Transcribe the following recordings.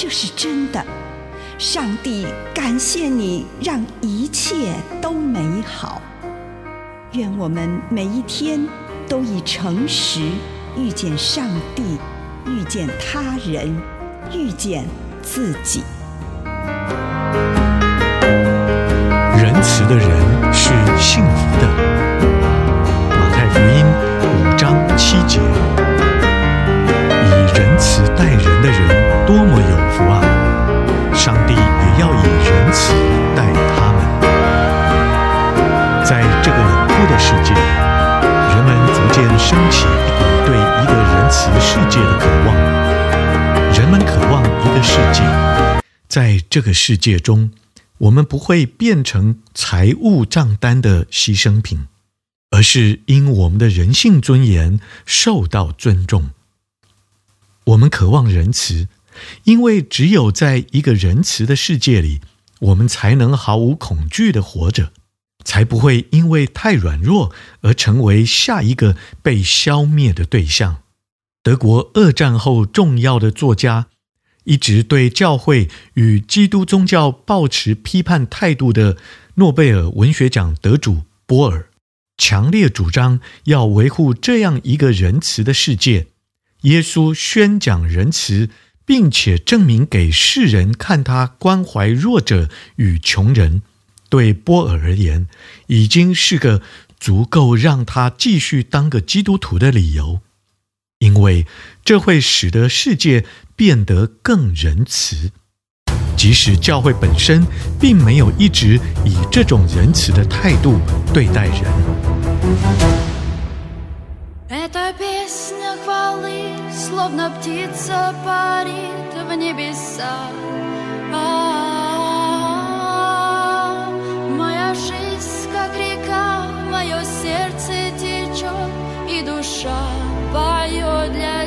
这是真的。上帝感谢你，让一切都美好。愿我们每一天都以诚实遇见上帝，遇见他人，遇见自己。仁慈的人是幸福的。马太福音五章七节，以仁慈待人的人多么有福啊！上帝也要以仁慈待他们。在这个冷酷的世界，人们逐渐升起一股对一个仁慈世界的渴望。人们渴望一个世界，在这个世界中。我们不会变成财务账单的牺牲品，而是因我们的人性尊严受到尊重。我们渴望仁慈，因为只有在一个仁慈的世界里，我们才能毫无恐惧地活着，才不会因为太软弱而成为下一个被消灭的对象。德国二战后重要的作家。一直对教会与基督宗教抱持批判态度的诺贝尔文学奖得主波尔，强烈主张要维护这样一个仁慈的世界。耶稣宣讲仁慈，并且证明给世人看他关怀弱者与穷人，对波尔而言，已经是个足够让他继续当个基督徒的理由，因为这会使得世界。变得更仁慈，即使教会本身并没有一直以这种仁慈的态度对待人。Эта песня хвалы, словно птица парит в небеса. А Моя жизнь, как река, мое сердце течет, и душа поет для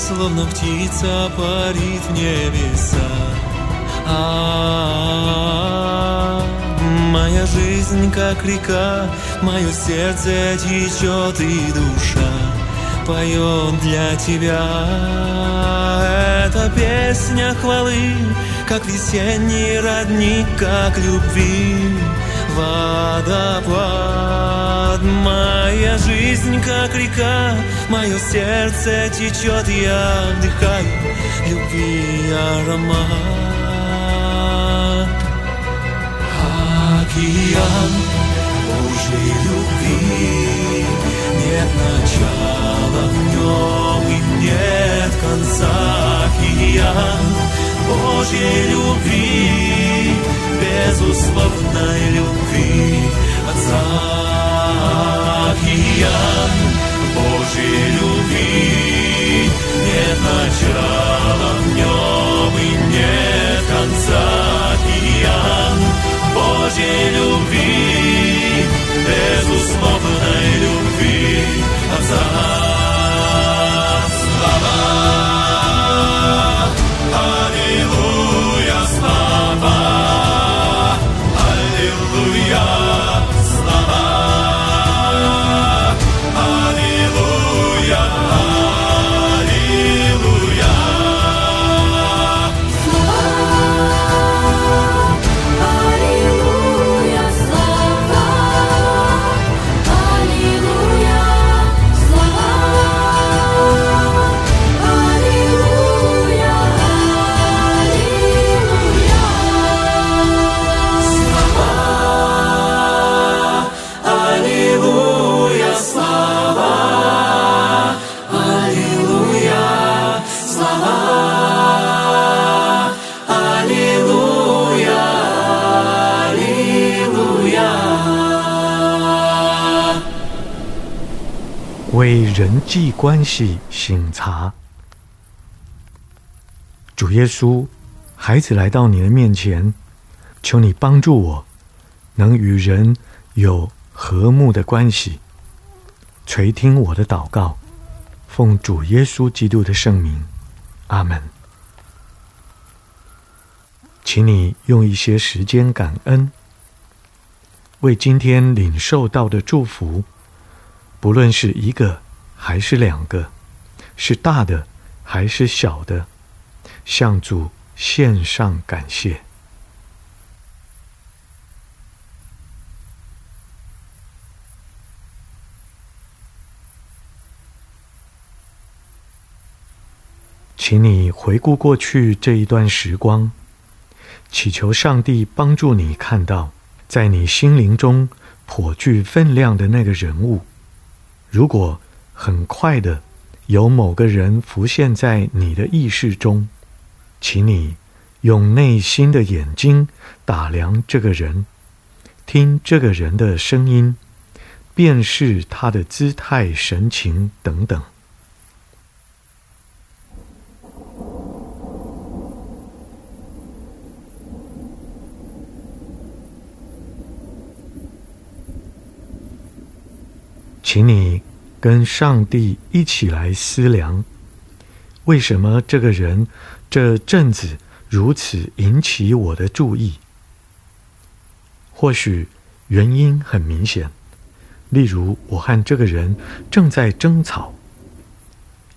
словно птица парит в небеса. А Моя жизнь как река, мое сердце течет и душа поет для тебя. Это песня хвалы, как весенний родник, как любви водопад я вдыхаю любви аромат. Океан Божьей любви, нет начала в нем и нет конца. Океан Божьей любви, безусловной любви Отца. Океан Божьей любви Нет начала в нем и нет конца. Океан Божьей любви Безусловной любви Отца 为人际关系醒察，主耶稣，孩子来到你的面前，求你帮助我，能与人有和睦的关系。垂听我的祷告，奉主耶稣基督的圣名，阿门。请你用一些时间感恩，为今天领受到的祝福。不论是一个还是两个，是大的还是小的，向主献上感谢。请你回顾过去这一段时光，祈求上帝帮助你看到，在你心灵中颇具分量的那个人物。如果很快的有某个人浮现在你的意识中，请你用内心的眼睛打量这个人，听这个人的声音，辨识他的姿态、神情等等。请你跟上帝一起来思量，为什么这个人这阵子如此引起我的注意？或许原因很明显，例如我和这个人正在争吵；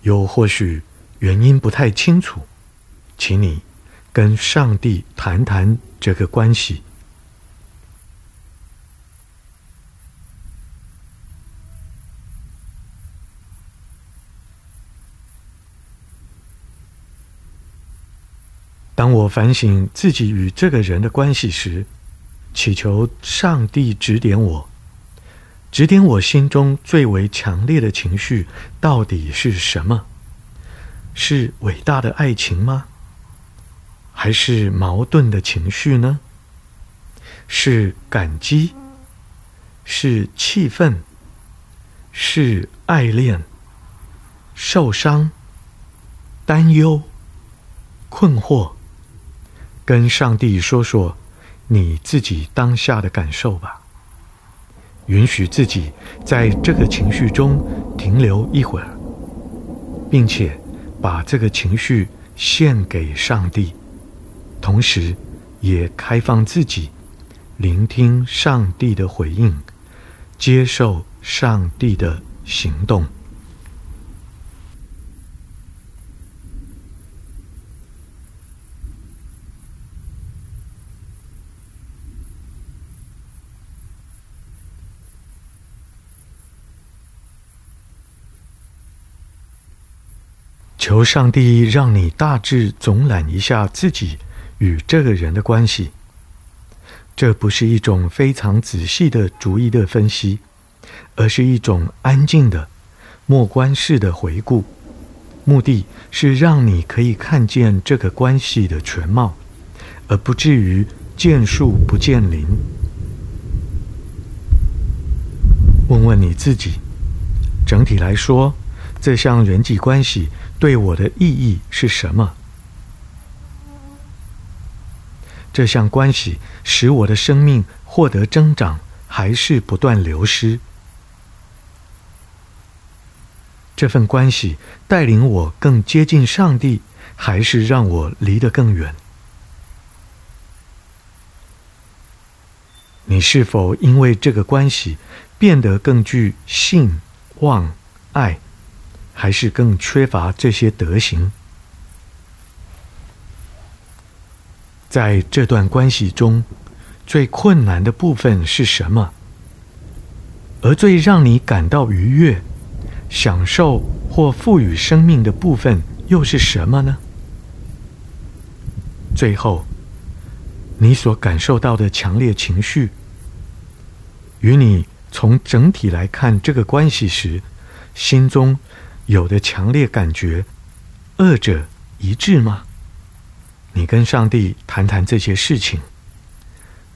又或许原因不太清楚，请你跟上帝谈谈这个关系。当我反省自己与这个人的关系时，祈求上帝指点我，指点我心中最为强烈的情绪到底是什么？是伟大的爱情吗？还是矛盾的情绪呢？是感激？是气愤？是爱恋？受伤？担忧？困惑？跟上帝说说你自己当下的感受吧，允许自己在这个情绪中停留一会儿，并且把这个情绪献给上帝，同时也开放自己，聆听上帝的回应，接受上帝的行动。求上帝让你大致总览一下自己与这个人的关系。这不是一种非常仔细的逐一的分析，而是一种安静的默观式的回顾。目的是让你可以看见这个关系的全貌，而不至于见树不见林。问问你自己，整体来说，这项人际关系对我的意义是什么？这项关系使我的生命获得增长，还是不断流失？这份关系带领我更接近上帝，还是让我离得更远？你是否因为这个关系变得更具信、望、爱，还是更缺乏这些德行？在这段关系中，最困难的部分是什么？而最让你感到愉悦、享受或赋予生命的部分又是什么呢？最后，你所感受到的强烈情绪，与你从整体来看这个关系时，心中有的强烈感觉，二者一致吗？你跟上帝谈谈这些事情。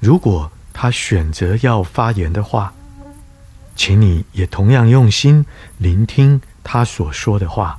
如果他选择要发言的话，请你也同样用心聆听他所说的话。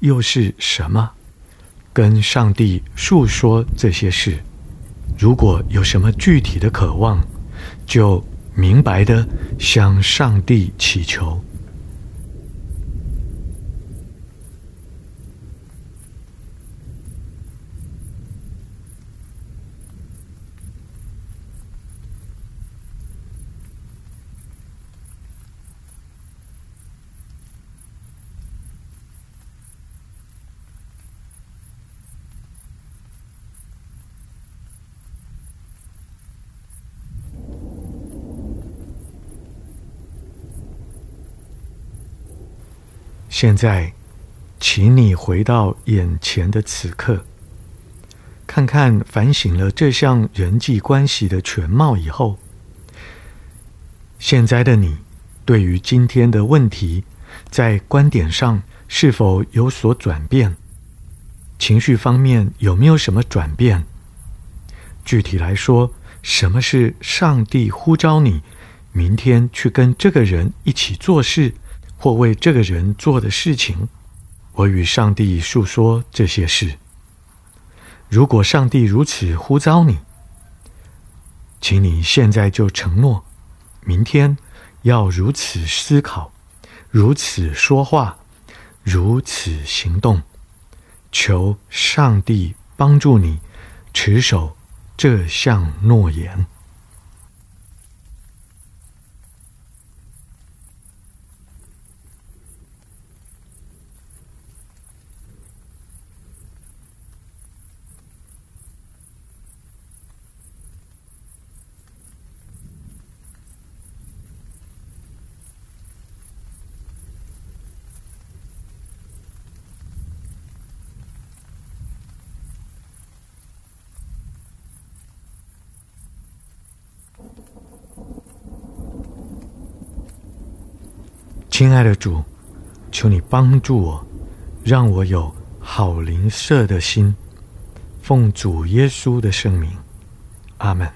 又是什么？跟上帝述说这些事。如果有什么具体的渴望，就明白的向上帝祈求。现在，请你回到眼前的此刻，看看反省了这项人际关系的全貌以后，现在的你对于今天的问题，在观点上是否有所转变？情绪方面有没有什么转变？具体来说，什么是上帝呼召你明天去跟这个人一起做事？或为这个人做的事情，我与上帝诉说这些事。如果上帝如此呼召你，请你现在就承诺，明天要如此思考，如此说话，如此行动。求上帝帮助你持守这项诺言。亲爱的主，求你帮助我，让我有好灵舍的心。奉主耶稣的圣名，阿门。